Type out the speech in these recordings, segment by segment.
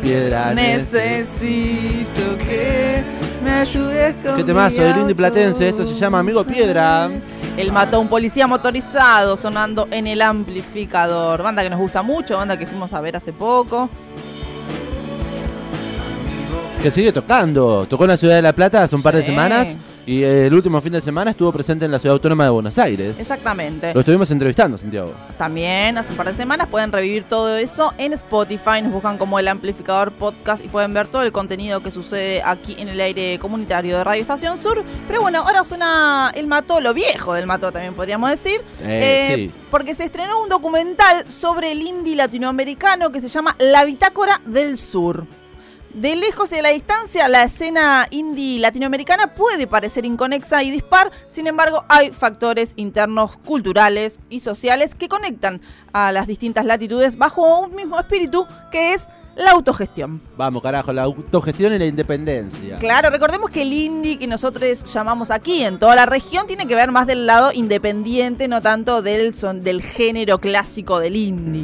piedra. Necesito que me ayudes con Qué temazo del indie platense. Esto se llama Amigo Piedra. Él mató a un policía motorizado sonando en el amplificador. Banda que nos gusta mucho, banda que fuimos a ver hace poco. Que sigue tocando. Tocó en la ciudad de La Plata hace un par de Sí. semanas. Y el último fin de semana estuvo presente en la ciudad autónoma de Buenos Aires. Exactamente. Lo estuvimos entrevistando, Santiago. También hace un par de semanas pueden revivir todo eso en Spotify. Nos buscan como el amplificador podcast y pueden ver todo el contenido que sucede aquí en el aire comunitario de Radio Estación Sur. Pero bueno, ahora suena el mató, lo viejo del mató también podríamos decir. Eh, Eh, sí. Porque se estrenó un documental sobre el indie latinoamericano que se llama La Bitácora del Sur. De lejos y de la distancia, la escena indie latinoamericana puede parecer inconexa y dispar, sin embargo, hay factores internos, culturales y sociales que conectan a las distintas latitudes bajo un mismo espíritu que es la autogestión. Vamos, carajo, la autogestión y la independencia. Claro, recordemos que el indie que nosotros llamamos aquí en toda la región tiene que ver más del lado independiente, no tanto del, son, del género clásico del indie.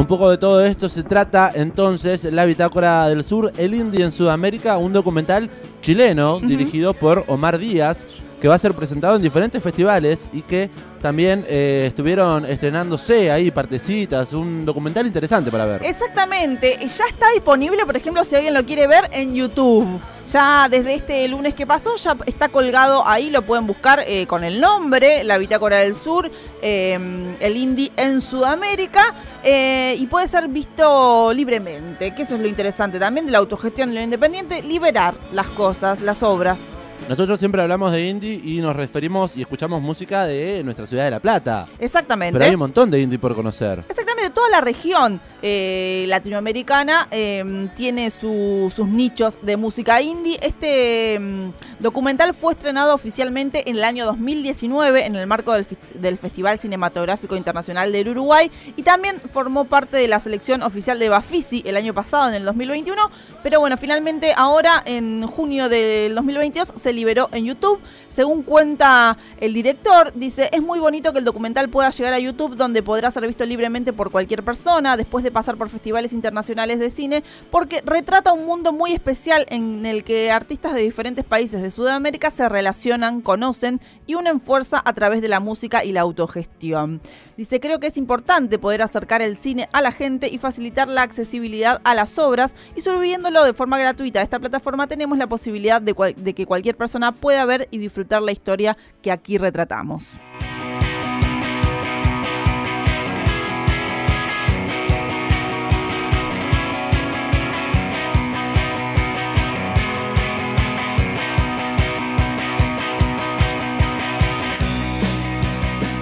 Un poco de todo esto se trata entonces La Bitácora del Sur, el indie en Sudamérica, un documental chileno dirigido por Omar Díaz, que va a ser presentado en diferentes festivales y que también eh, estuvieron estrenándose ahí partecitas, un documental interesante para ver. Exactamente, ya está disponible, por ejemplo, si alguien lo quiere ver en YouTube. Ya desde este lunes que pasó, ya está colgado ahí, lo pueden buscar eh, con el nombre, La Bitácora del Sur, eh, el indie en Sudamérica, eh, y puede ser visto libremente, que eso es lo interesante también de la autogestión de lo independiente, liberar las cosas, las obras. Nosotros siempre hablamos de indie y nos referimos y escuchamos música de nuestra ciudad de La Plata. Exactamente. Pero hay un montón de indie por conocer. Exactamente, toda la región eh, latinoamericana eh, tiene su- sus nichos de música indie. Este mm, documental fue estrenado oficialmente en el año 2019 en el marco del, del Festival Cinematográfico Internacional del Uruguay y también formó parte de la selección oficial de Bafisi el año pasado, en el 2021. Pero bueno, finalmente ahora en junio del 2022 se liberó en YouTube. Según cuenta el director, dice, es muy bonito que el documental pueda llegar a YouTube donde podrá ser visto libremente por cualquier persona después de pasar por festivales internacionales de cine, porque retrata un mundo muy especial en el que artistas de diferentes países de Sudamérica se relacionan, conocen y unen fuerza a través de la música y la autogestión. Dice, creo que es importante poder acercar el cine a la gente y facilitar la accesibilidad a las obras y subiéndolo de forma gratuita a esta plataforma tenemos la posibilidad de, que cualquier persona pueda ver y disfrutar la historia que aquí retratamos.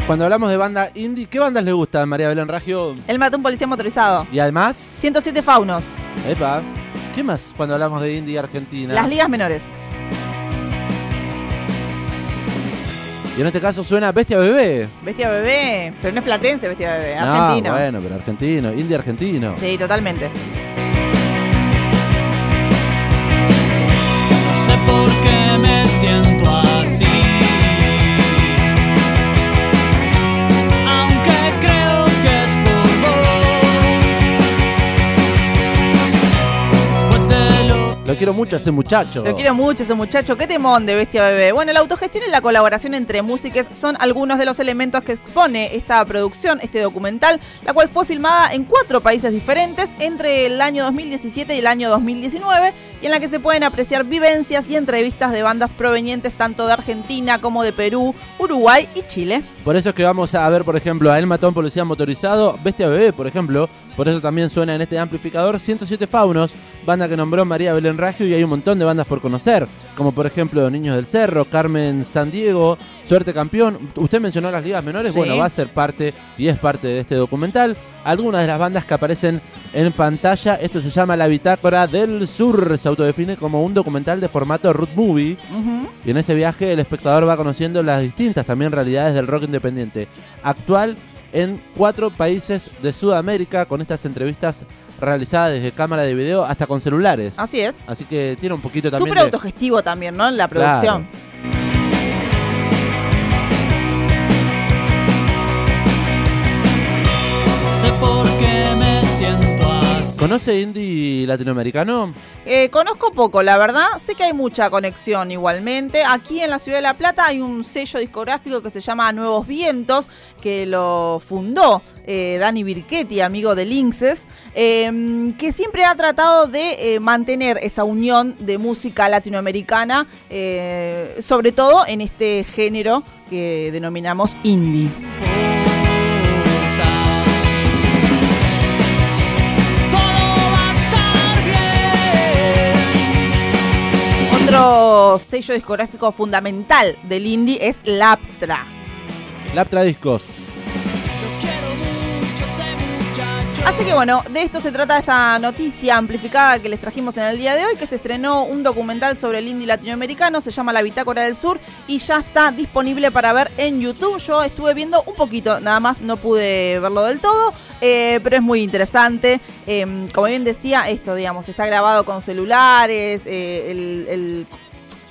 Cuando hablamos de banda indie, ¿qué bandas le gustan, María Belén Ragio? Él mató a un policía motorizado. Y además, 107 faunos. epa, ¿qué más cuando hablamos de indie argentina? Las ligas menores. Y en este caso suena Bestia Bebé. Bestia bebé. Pero no es platense, bestia bebé. No, Argentino. bueno, pero argentino, indie argentino. Sí, totalmente. No sé por qué me quiero mucho a ese muchacho. Lo quiero mucho ese muchacho, qué temón de Bestia Bebé. Bueno, la autogestión y la colaboración entre músicos son algunos de los elementos que expone esta producción, este documental, la cual fue filmada en cuatro países diferentes entre el año 2017 y el año 2019, y en la que se pueden apreciar vivencias y entrevistas de bandas provenientes tanto de Argentina como de Perú, Uruguay y Chile. Por eso es que vamos a ver, por ejemplo, a El Matón Policía Motorizado, Bestia Bebé, por ejemplo. Por eso también suena en este amplificador 107 Faunos, banda que nombró María Belén Ragio y hay un montón de bandas por conocer, como por ejemplo Niños del Cerro, Carmen San Diego, Suerte Campeón. Usted mencionó las ligas menores, Sí. bueno, va a ser parte y es parte de este documental. Algunas de las bandas que aparecen en pantalla, esto se llama La Bitácora del Sur, se autodefine como un documental de formato root movie. Y en ese viaje el espectador va conociendo las distintas también realidades del rock independiente actual en cuatro países de Sudamérica con estas entrevistas realizada desde cámara de video hasta con celulares. Así es. Así que tiene un poquito también. Súper de... autogestivo también, ¿no? En la producción. Sé por qué me siento. ¿Conoce indie latinoamericano? Eh, conozco poco, la verdad. Sé que hay mucha conexión igualmente. Aquí en la ciudad de La Plata hay un sello discográfico que se llama Nuevos Vientos, que lo fundó eh, Dani Birchetti, amigo de Linces, eh, que siempre ha tratado de eh, mantener esa unión de música latinoamericana, eh, sobre todo en este género que denominamos indie. Otro sello discográfico fundamental del indie es Laptra. Laptra Discos. Así que bueno, de esto se trata esta noticia amplificada que les trajimos en el día de hoy, que se estrenó un documental sobre el indie latinoamericano, se llama La Bitácora del Sur y ya está disponible para ver en YouTube. Yo estuve viendo un poquito, nada más no pude verlo del todo, eh, pero es muy interesante. Eh, como bien decía, esto, digamos, está grabado con celulares, eh, el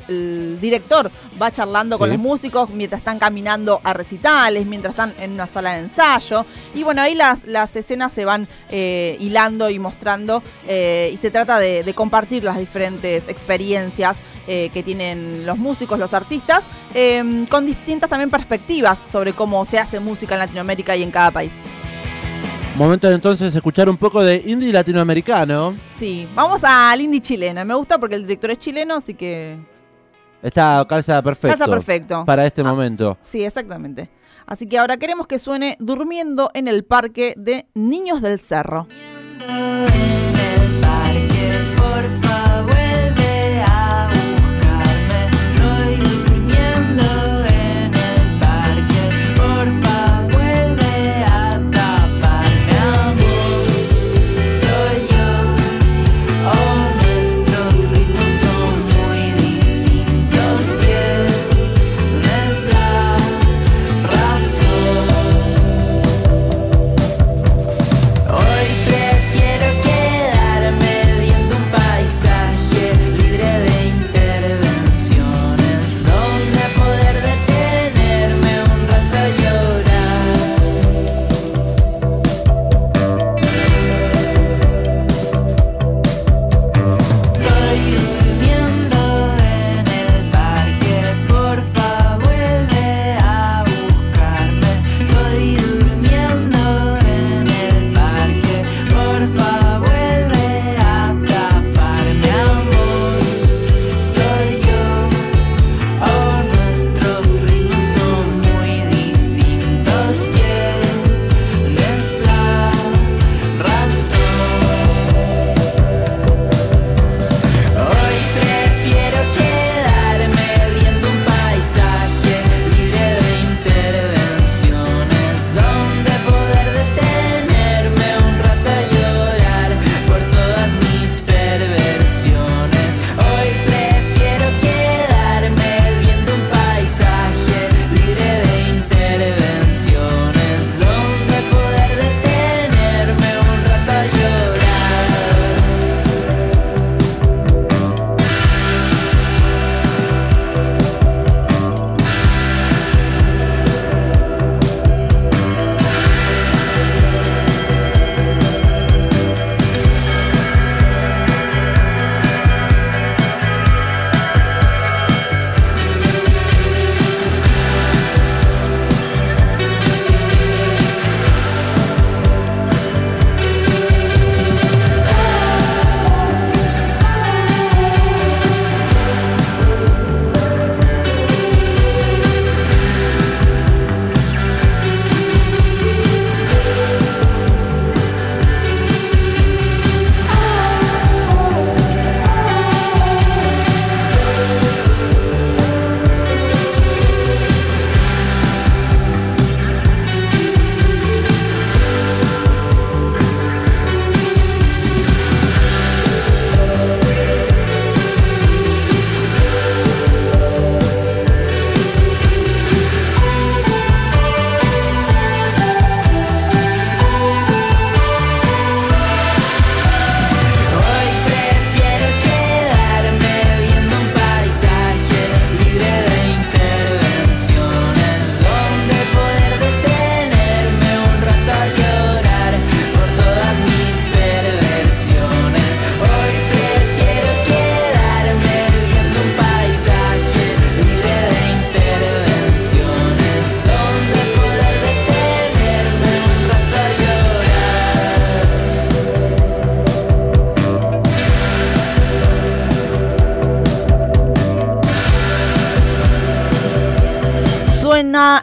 el director va charlando con Sí. los músicos mientras están caminando a recitales, mientras están en una sala de ensayo. Y bueno, ahí las, las escenas se van eh, hilando y mostrando eh, y se trata de, de compartir las diferentes experiencias eh, que tienen los músicos, los artistas, eh, con distintas también perspectivas sobre cómo se hace música en Latinoamérica y en cada país. Momento de entonces escuchar un poco de indie latinoamericano. Sí, vamos al indie chileno. Me gusta porque el director es chileno, así que... Está calza perfecto. Calza perfecto. Para este Ah. momento. Sí, exactamente. Así que ahora queremos que suene Durmiendo en el Parque de Niños del Cerro.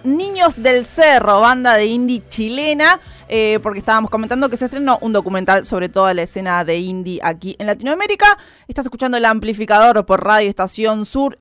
Niños del Cerro, banda de indie chilena, eh, porque estábamos comentando que se estrenó un documental sobre toda la escena de indie aquí en Latinoamérica. Estás escuchando el amplificador por Radio Estación Sur